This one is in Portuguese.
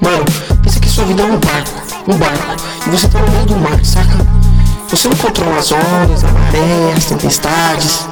Mano, pensa que sua vida é um barco, um barco, e você tá no meio do mar, saca? Você não controla as ondas, a maré, as tempestades.